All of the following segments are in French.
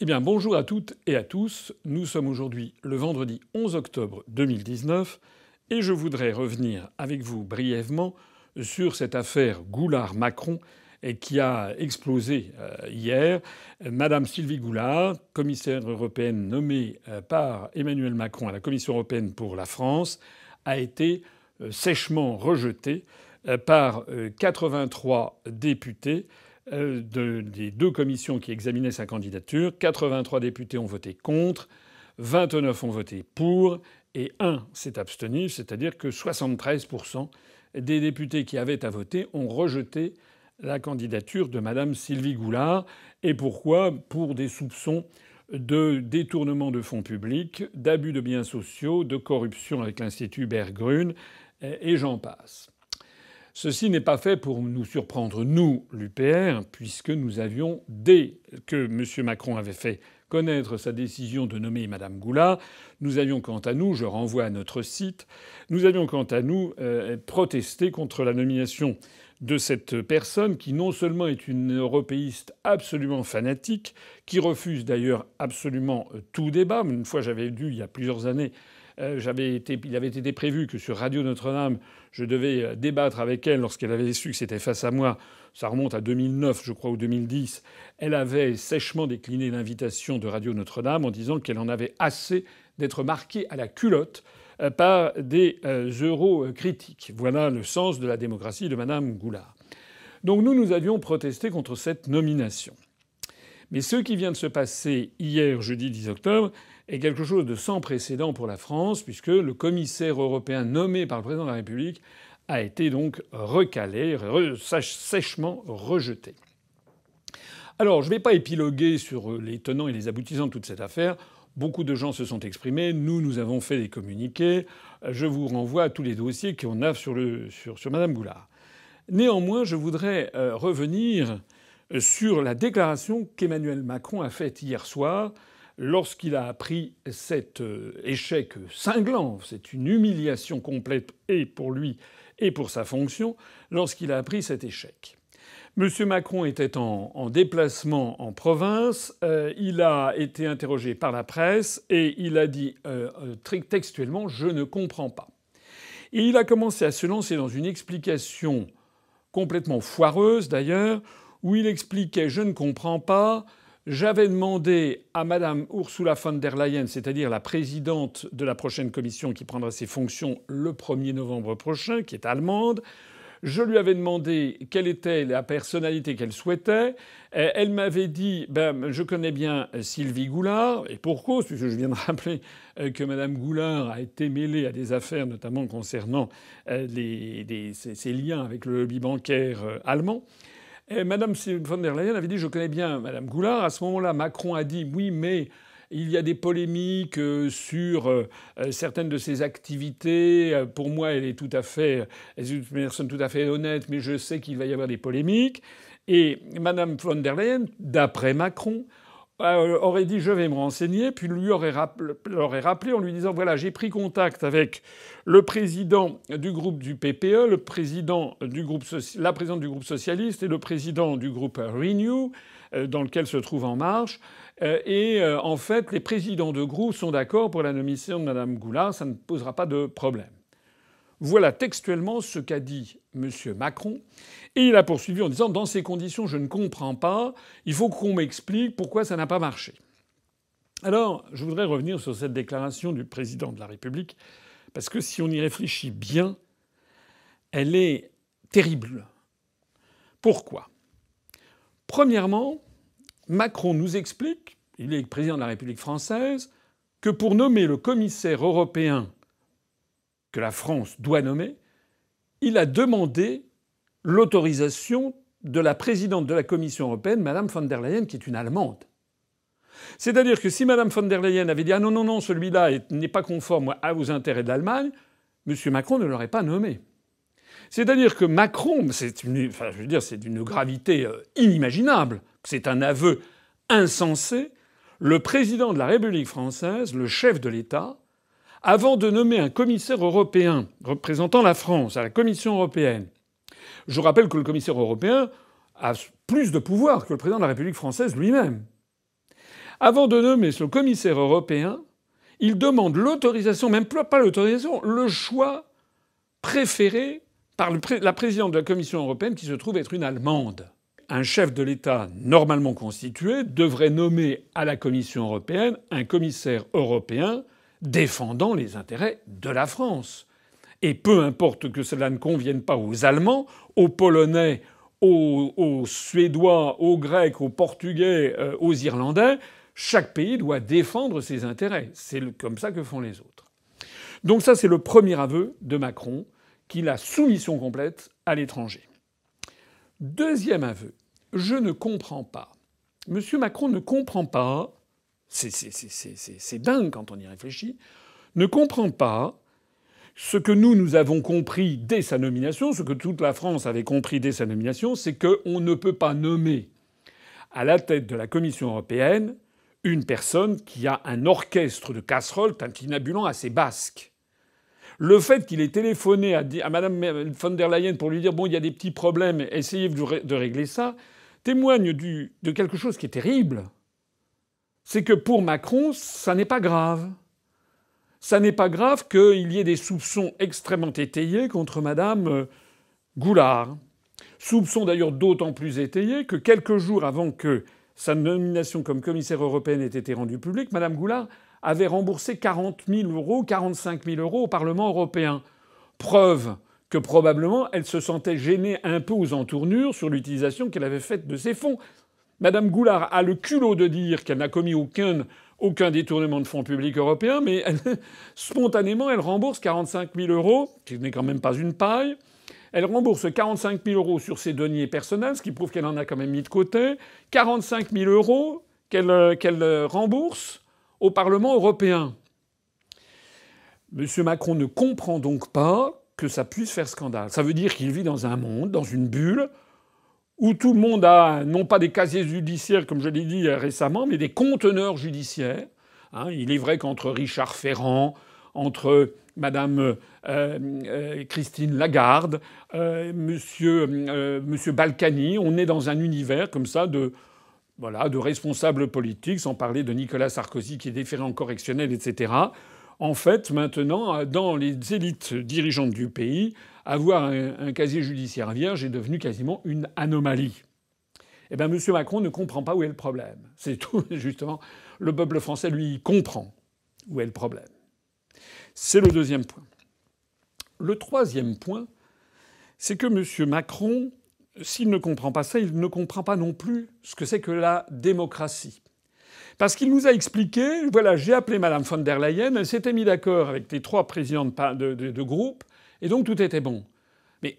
Eh bien, bonjour à toutes et à tous. Nous sommes aujourd'hui le vendredi 11 octobre 2019 et je voudrais revenir avec vous brièvement sur cette affaire Goulard-Macron qui a explosé euh, hier. Madame Sylvie Goulard, commissaire européenne nommée euh, par Emmanuel Macron à la Commission européenne pour la France, a été euh, sèchement rejetée par 83 députés euh, des deux commissions qui examinaient sa candidature. 83 députés ont voté contre, 29 ont voté pour et un s'est abstenu, c'est-à-dire que 73% des députés qui avaient à voter ont rejeté la candidature de Madame Sylvie Goulard. Et pourquoi? Pour des soupçons de détournement de fonds publics, d'abus de biens sociaux, de corruption avec l'Institut Berggruen, et j'en passe. Ceci n'est pas fait pour nous surprendre, nous, l'UPR, puisque nous avions, dès que M. Macron avait fait connaître sa décision de nommer Mme Goulard, nous avions quant à nous, je renvoie à notre site, nous avions quant à nous euh, protesté contre la nomination de cette personne qui non seulement est une européiste absolument fanatique, qui refuse d'ailleurs absolument euh, tout débat. Une fois j'avais dû, il y a plusieurs années, euh, il avait été prévu que sur Radio Notre-Dame, je devais euh, débattre avec elle lorsqu'elle avait su que c'était face à moi. Ça remonte à 2009, je crois, ou 2010. Elle avait sèchement décliné l'invitation de Radio Notre-Dame en disant qu'elle en avait assez d'être marquée à la culotte euh, par des euro-critiques. Voilà le sens de la démocratie de Madame Goulard. Donc nous, nous avions protesté contre cette nomination. Mais ce qui vient de se passer hier, jeudi 10 octobre, est quelque chose de sans précédent pour la France, puisque le commissaire européen nommé par le président de la République a été donc recalé, sèchement rejeté. Alors, je ne vais pas épiloguer sur les tenants et les aboutissants de toute cette affaire. Beaucoup de gens se sont exprimés. Nous, nous avons fait des communiqués. Je vous renvoie à tous les dossiers qu'on a sur, le, sur, Mme Goulard. Néanmoins, je voudrais euh, revenir sur la déclaration qu'Emmanuel Macron a faite hier soir lorsqu'il a appris cet euh, échec cinglant, c'est une humiliation complète et pour lui et pour sa fonction, lorsqu'il a appris cet échec. M. Macron était en, déplacement en province, euh, il a été interrogé par la presse et il a dit euh, textuellement Je ne comprends pas. Et il a commencé à se lancer dans une explication complètement foireuse d'ailleurs, où il expliquait Je ne comprends pas, j'avais demandé à Mme Ursula von der Leyen, c'est-à-dire la présidente de la prochaine commission qui prendra ses fonctions le 1er novembre prochain, qui est allemande, je lui avais demandé quelle était la personnalité qu'elle souhaitait. Elle m'avait dit ben, Je connais bien Sylvie Goulard, et pour cause, puisque je viens de rappeler euh, que Mme Goulard a été mêlée à des affaires, notamment concernant euh, ses, liens avec le lobby bancaire euh, allemand. Et Madame von der Leyen avait dit Je connais bien Madame Goulard. À ce moment-là, Macron a dit Oui, mais il y a des polémiques euh, sur euh, euh, certaines de ses activités. Pour moi, elle est tout à fait, elle est une personne tout à fait honnête, mais je sais qu'il va y avoir des polémiques. Et Madame von der Leyen, d'après Macron, aurait dit je vais me renseigner, puis lui aurait rappelé, en lui disant voilà j'ai pris contact avec le président du groupe du PPE, le président du groupe, la présidente du groupe socialiste et le président du groupe Renew, euh, dans lequel se trouve En Marche. Euh, et en fait, les présidents de groupe sont d'accord pour la nomination de Mme Goulard, ça ne posera pas de problème. Voilà textuellement ce qu'a dit M. Macron. Et il a poursuivi en disant Dans ces conditions, je ne comprends pas. Il faut qu'on m'explique pourquoi ça n'a pas marché. Alors, je voudrais revenir sur cette déclaration du président de la République, parce que si on y réfléchit bien, elle est terrible. Pourquoi? Premièrement, Macron nous explique, il est président de la République française, que pour nommer le commissaire européen que la France doit nommer, il a demandé l'autorisation de la présidente de la Commission européenne, Mme von der Leyen, qui est une Allemande. C'est-à-dire que si Mme von der Leyen avait dit Ah non, non, non, celui-là n'est pas conforme aux intérêts de l'Allemagne, M. Macron ne l'aurait pas nommé. C'est-à-dire que Macron, c'est une, c'est d'une gravité euh, inimaginable, c'est un aveu insensé. Le président de la République française, le chef de l'État, avant de nommer un commissaire européen représentant la France à la Commission européenne, je rappelle que le commissaire européen a plus de pouvoir que le président de la République française lui-même. Avant de nommer ce commissaire européen, il demande l'autorisation, même pas l'autorisation, le choix préféré par la présidente de la Commission européenne qui se trouve être une Allemande. Un chef de l'État normalement constitué devrait nommer à la Commission européenne un commissaire européen défendant les intérêts de la France. Et peu importe que cela ne convienne pas aux Allemands, aux Polonais, aux, Suédois, aux Grecs, aux Portugais, euh, aux Irlandais, chaque pays doit défendre ses intérêts. C'est comme ça que font les autres. Donc ça, c'est le premier aveu de Macron, qu'il a soumission complète à l'étranger. Deuxième aveu, je ne comprends pas. Monsieur Macron ne comprend pas, c'est dingue quand on y réfléchit, ne comprend pas ce que nous, nous avons compris dès sa nomination, ce que toute la France avait compris dès sa nomination, c'est qu'on ne peut pas nommer à la tête de la Commission européenne une personne qui a un orchestre de casseroles tintinabulant assez basque. Le fait qu'il ait téléphoné à, Mme von der Leyen pour lui dire bon, il y a des petits problèmes, essayez de régler ça, témoigne de quelque chose qui est terrible. C'est que pour Macron, ça n'est pas grave. Ça n'est pas grave qu'il y ait des soupçons extrêmement étayés contre Mme euh, Goulard. Soupçons d'ailleurs d'autant plus étayés que quelques jours avant que sa nomination comme commissaire européenne ait été rendue publique, Mme Goulard avait remboursé 40 000 euros, 45 000 euros au Parlement européen. Preuve que probablement elle se sentait gênée un peu aux entournures sur l'utilisation qu'elle avait faite de ses fonds. Mme Goulard a le culot de dire qu'elle n'a commis aucun, aucun détournement de fonds publics européens, mais spontanément, elle rembourse 45 000 euros, ce qui n'est quand même pas une paille, elle rembourse 45 000 euros sur ses deniers personnels, ce qui prouve qu'elle en a quand même mis de côté. 45 000 euros qu'elle rembourse au Parlement européen. M. Macron ne comprend donc pas que ça puisse faire scandale. Ça veut dire qu'il vit dans un monde, dans une bulle, où tout le monde a non pas des casiers judiciaires, comme je l'ai dit récemment, mais des conteneurs judiciaires. Hein, il est vrai qu'entre Richard Ferrand, entre Madame euh, euh, Christine Lagarde, euh, Monsieur, Monsieur Balkany. On est dans un univers comme ça de voilà de responsables politiques, sans parler de Nicolas Sarkozy qui est déféré en correctionnel, etc. En fait, maintenant, dans les élites dirigeantes du pays, avoir un, un casier judiciaire vierge est devenu quasiment une anomalie. Eh bien, M. Macron ne comprend pas où est le problème. C'est tout, justement. Le peuple français, lui, comprend où est le problème. C'est le deuxième point. Le troisième point, c'est que M. Macron, s'il ne comprend pas ça, il ne comprend pas non plus ce que c'est que la démocratie. Parce qu'il nous a expliqué, voilà, j'ai appelé Mme von der Leyen, elle s'était mise d'accord avec les trois présidents de, de, groupe, et donc tout était bon. Mais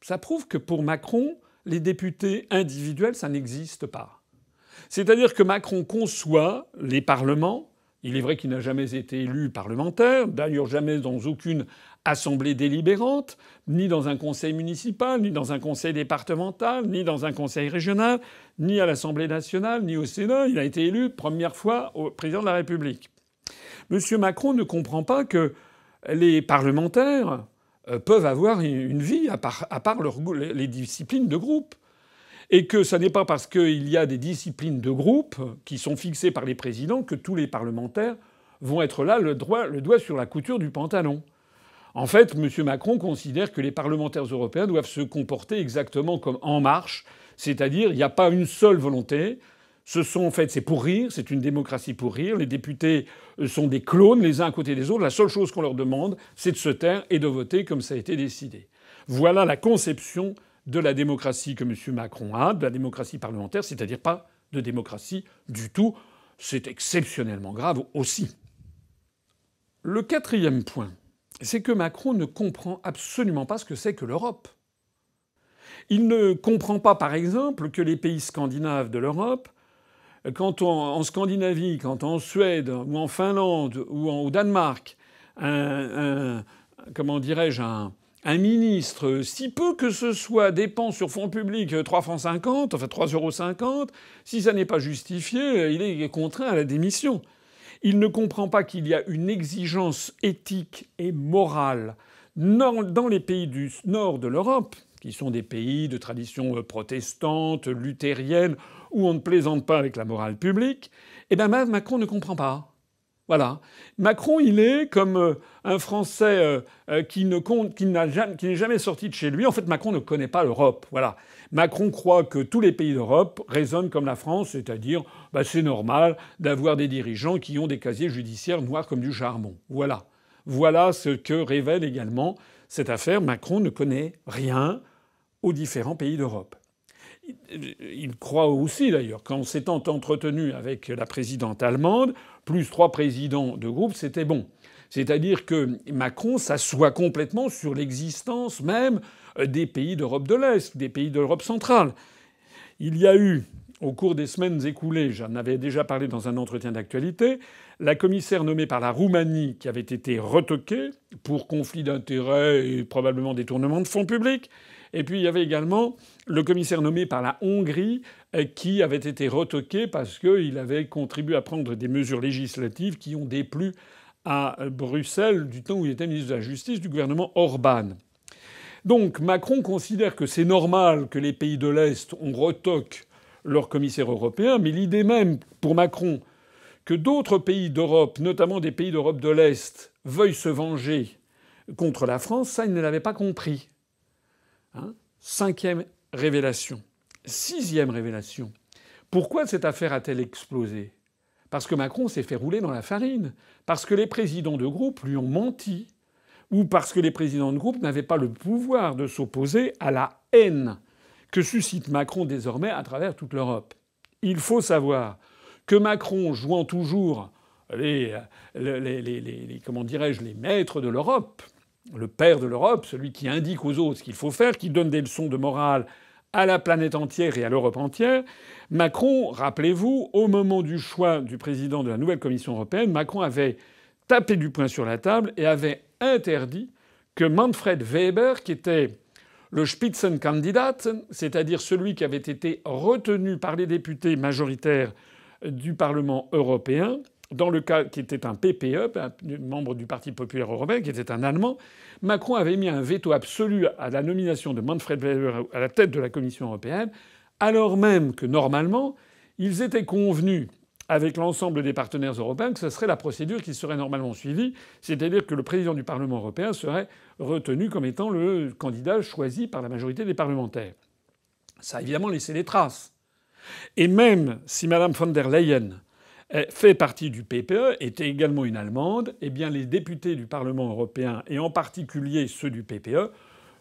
ça prouve que pour Macron, les députés individuels, ça n'existe pas. C'est-à-dire que Macron conçoit les parlements il est vrai qu'il n'a jamais été élu parlementaire, d'ailleurs jamais dans aucune assemblée délibérante, ni dans un conseil municipal, ni dans un conseil départemental, ni dans un conseil régional, ni à l'Assemblée nationale, ni au Sénat. Il a été élu première fois au président de la République. M. Macron ne comprend pas que les parlementaires euh, peuvent avoir une vie à part, les disciplines de groupe et que ce n'est pas parce qu'il y a des disciplines de groupe qui sont fixées par les présidents que tous les parlementaires vont être là le, le doigt sur la couture du pantalon. En fait, M. Macron considère que les parlementaires européens doivent se comporter exactement comme En Marche, c'est-à-dire il n'y a pas une seule volonté. Ce sont en fait, c'est pour rire, c'est une démocratie pour rire. Les députés sont des clones les uns à côté des autres. La seule chose qu'on leur demande, c'est de se taire et de voter comme ça a été décidé. Voilà la conception de la démocratie que M. Macron a, de la démocratie parlementaire, c'est-à-dire pas de démocratie du tout. C'est exceptionnellement grave aussi. Le quatrième point, c'est que Macron ne comprend absolument pas ce que c'est que l'Europe. Il ne comprend pas, par exemple, que les pays scandinaves de l'Europe, quand en Scandinavie, quand en Suède ou en Finlande ou au Danemark, un, comment dirais-je, un, un ministre, si peu que ce soit, dépense sur fonds publics 3 francs 50, enfin 3,50 euros, si ça n'est pas justifié, il est contraint à la démission. Il ne comprend pas qu'il y a une exigence éthique et morale dans les pays du nord de l'Europe, qui sont des pays de tradition protestante, luthérienne, où on ne plaisante pas avec la morale publique, eh bien Macron ne comprend pas. Voilà. Macron, il est comme euh, un Français euh, euh, qui ne compte, qui n'est jamais sorti de chez lui. En fait, Macron ne connaît pas l'Europe. Voilà. Macron croit que tous les pays d'Europe raisonnent comme la France, c'est-à-dire, bah, c'est normal d'avoir des dirigeants qui ont des casiers judiciaires noirs comme du charbon. Voilà. Voilà ce que révèle également cette affaire. Macron ne connaît rien aux différents pays d'Europe. Il croit aussi d'ailleurs qu'en s'étant entretenu avec la présidente allemande, plus trois présidents de groupe, c'était bon. C'est-à-dire que Macron s'assoit complètement sur l'existence même des pays d'Europe de l'Est, des pays d'Europe centrale. Il y a eu, au cours des semaines écoulées, j'en avais déjà parlé dans un entretien d'actualité, la commissaire nommée par la Roumanie qui avait été retoquée pour conflit d'intérêts et probablement détournement de fonds publics. Et puis il y avait également le commissaire nommé par la Hongrie euh, qui avait été retoqué parce qu'il avait contribué à prendre des mesures législatives qui ont déplu à Bruxelles du temps où il était ministre de la Justice du gouvernement Orban. Donc Macron considère que c'est normal que les pays de l'Est on retoque leur commissaire européen, mais l'idée même pour Macron que d'autres pays d'Europe, notamment des pays d'Europe de l'Est, veuillent se venger contre la France, ça il ne l'avait pas compris. Hein? Cinquième révélation. Sixième révélation. Pourquoi cette affaire a-t-elle explosé? Parce que Macron s'est fait rouler dans la farine. Parce que les présidents de groupe lui ont menti. Ou parce que les présidents de groupe n'avaient pas le pouvoir de s'opposer à la haine que suscite Macron désormais à travers toute l'Europe. Il faut savoir que Macron, jouant toujours les comment dirais-je, les maîtres de l'Europe, le père de l'Europe, celui qui indique aux autres ce qu'il faut faire, qui donne des leçons de morale à la planète entière et à l'Europe entière. Macron, rappelez-vous, au moment du choix du président de la nouvelle Commission européenne, Macron avait tapé du poing sur la table et avait interdit que Manfred Weber, qui était le Spitzenkandidat, c'est-à-dire celui qui avait été retenu par les députés majoritaires du Parlement européen, dans le cas qui était un PPE, un membre du Parti populaire européen, qui était un Allemand, Macron avait mis un veto absolu à la nomination de Manfred Weber à la tête de la Commission européenne, alors même que normalement, ils étaient convenus avec l'ensemble des partenaires européens que ce serait la procédure qui serait normalement suivie, c'est-à-dire que le président du Parlement européen serait retenu comme étant le candidat choisi par la majorité des parlementaires. Ça a évidemment laissé des traces. Et même si Mme von der Leyen fait partie du PPE, était également une Allemande, eh bien les députés du Parlement européen, et en particulier ceux du PPE,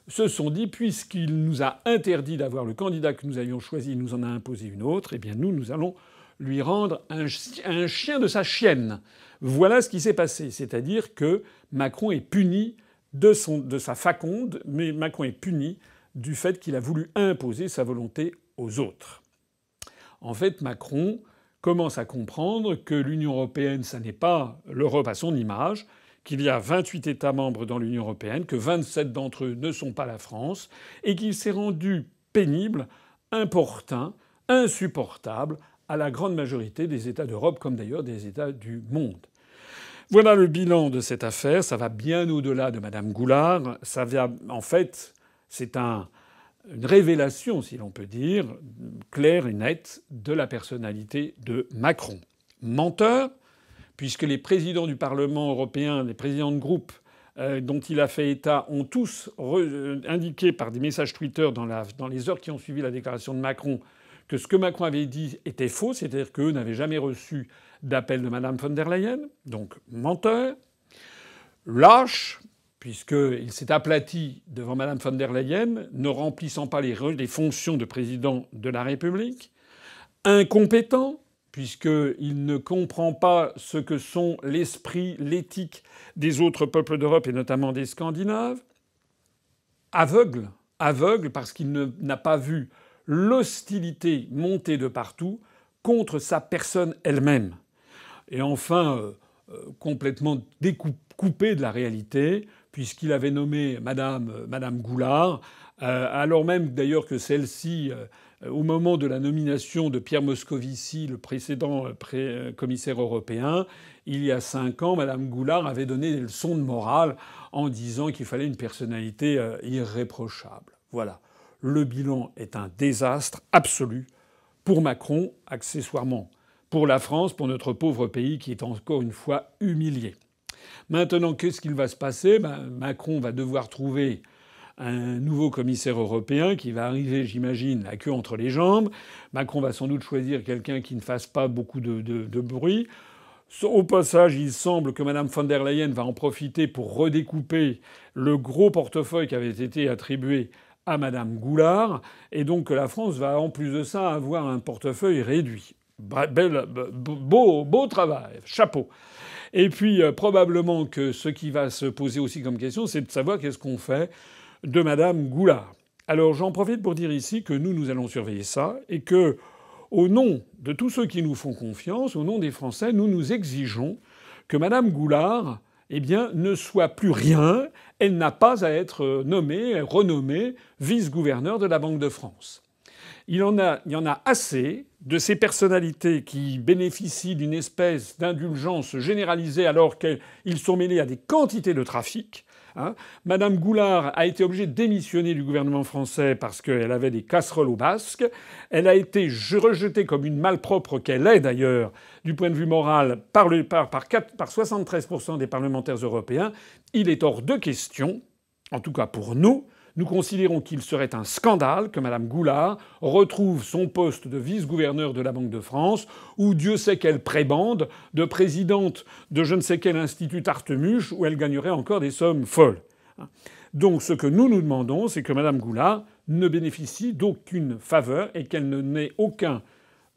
se sont dit puisqu'il nous a interdit d'avoir le candidat que nous avions choisi, il nous en a imposé une autre, eh bien nous, nous allons lui rendre un, chien de sa chienne. Voilà ce qui s'est passé. C'est-à-dire que Macron est puni de, son, de sa faconde, mais Macron est puni du fait qu'il a voulu imposer sa volonté aux autres. En fait, Macron commence à comprendre que l'Union européenne, ça n'est pas l'Europe à son image, qu'il y a 28 États membres dans l'Union européenne, que 27 d'entre eux ne sont pas la France, et qu'il s'est rendu pénible, importun, insupportable à la grande majorité des États d'Europe, comme d'ailleurs des États du monde. Voilà le bilan de cette affaire. Ça va bien au-delà de Madame Goulard. Ça vient, en fait, c'est un, une révélation, si l'on peut dire, claire et nette de la personnalité de Macron. Menteur, puisque les présidents du Parlement européen, les présidents de groupe euh, dont il a fait état ont tous euh, indiqué par des messages Twitter dans, dans, les heures qui ont suivi la déclaration de Macron que ce que Macron avait dit était faux, c'est-à-dire qu'eux n'avaient jamais reçu d'appel de Mme von der Leyen, donc menteur, lâche, puisqu'il s'est aplati devant Mme von der Leyen, ne remplissant pas les, fonctions de président de la République, incompétent, puisqu'il ne comprend pas ce que sont l'esprit, l'éthique des autres peuples d'Europe et notamment des Scandinaves, aveugle, aveugle parce qu'il n'a pas vu l'hostilité monter de partout contre sa personne elle-même. Et enfin, euh, euh, complètement découpé de la réalité, puisqu'il avait nommé Madame, euh, Goulard, euh, alors même d'ailleurs que celle-ci, euh, au moment de la nomination de Pierre Moscovici, le précédent commissaire européen, il y a cinq ans, Madame Goulard avait donné des leçons de morale en disant qu'il fallait une personnalité irréprochable. Voilà. Le bilan est un désastre absolu pour Macron, accessoirement pour la France, pour notre pauvre pays qui est encore une fois humilié. Maintenant, qu'est-ce qu'il va se passer? Ben, Macron va devoir trouver un nouveau commissaire européen qui va arriver, j'imagine, la queue entre les jambes. Macron va sans doute choisir quelqu'un qui ne fasse pas beaucoup de, de bruit. Au passage, il semble que Mme von der Leyen va en profiter pour redécouper le gros portefeuille qui avait été attribué à Mme Goulard, et donc que la France va en plus de ça avoir un portefeuille réduit. Beau, beau travail, chapeau. Et puis euh, probablement que ce qui va se poser aussi comme question, c'est de savoir qu'est-ce qu'on fait de Mme Goulard. Alors j'en profite pour dire ici que nous, nous allons surveiller ça et que, au nom de tous ceux qui nous font confiance, au nom des Français, nous nous exigeons que Mme Goulard eh bien, ne soit plus rien. Elle n'a pas à être nommée, renommée vice-gouverneur de la Banque de France. Il, y en a assez de ces personnalités qui bénéficient d'une espèce d'indulgence généralisée alors qu'ils sont mêlés à des quantités de trafic. Hein. Madame Goulard a été obligée de démissionner du gouvernement français parce qu'elle avait des casseroles au basque. Elle a été rejetée comme une malpropre qu'elle est d'ailleurs du point de vue moral par, par 73% des parlementaires européens. Il est hors de question, en tout cas pour nous, nous considérons qu'il serait un scandale que Mme Goulard retrouve son poste de vice-gouverneur de la Banque de France, ou Dieu sait quelle prébande de présidente de je ne sais quel institut Artemuche, où elle gagnerait encore des sommes folles. Donc ce que nous nous demandons, c'est que Mme Goulard ne bénéficie d'aucune faveur et qu'elle ne n'ait aucun,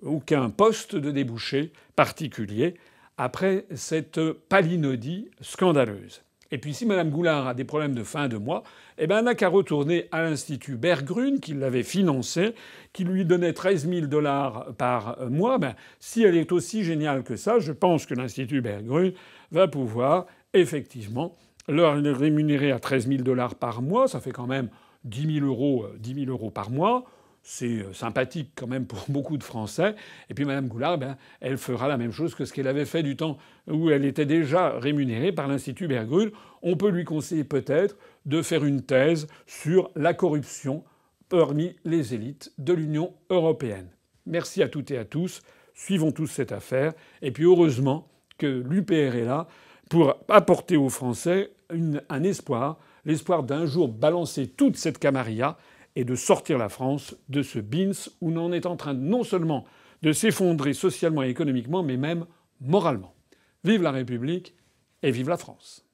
aucun poste de débouché particulier après cette palinodie scandaleuse. Et puis si Mme Goulard a des problèmes de fin de mois, eh ben, elle n'a qu'à retourner à l'Institut Berggruen, qui l'avait financé, qui lui donnait 13 000 dollars par mois. Ben, si elle est aussi géniale que ça, je pense que l'Institut Berggruen va pouvoir effectivement leur rémunérer à 13 000 dollars par mois. Ça fait quand même 10 000 euros, 10 000 euros par mois. C'est euh, sympathique quand même pour beaucoup de Français. Et puis Mme Goulard, ben, elle fera la même chose que ce qu'elle avait fait du temps où elle était déjà rémunérée par l'Institut Berggruen. On peut lui conseiller peut-être de faire une thèse sur la corruption parmi les élites de l'Union européenne. Merci à toutes et à tous. Suivons tous cette affaire. Et puis heureusement que l'UPR est là pour apporter aux Français un espoir, l'espoir d'un jour balancer toute cette camarilla et de sortir la France de ce bins où l'on est en train non seulement de s'effondrer socialement et économiquement, mais même moralement. Vive la République et vive la France.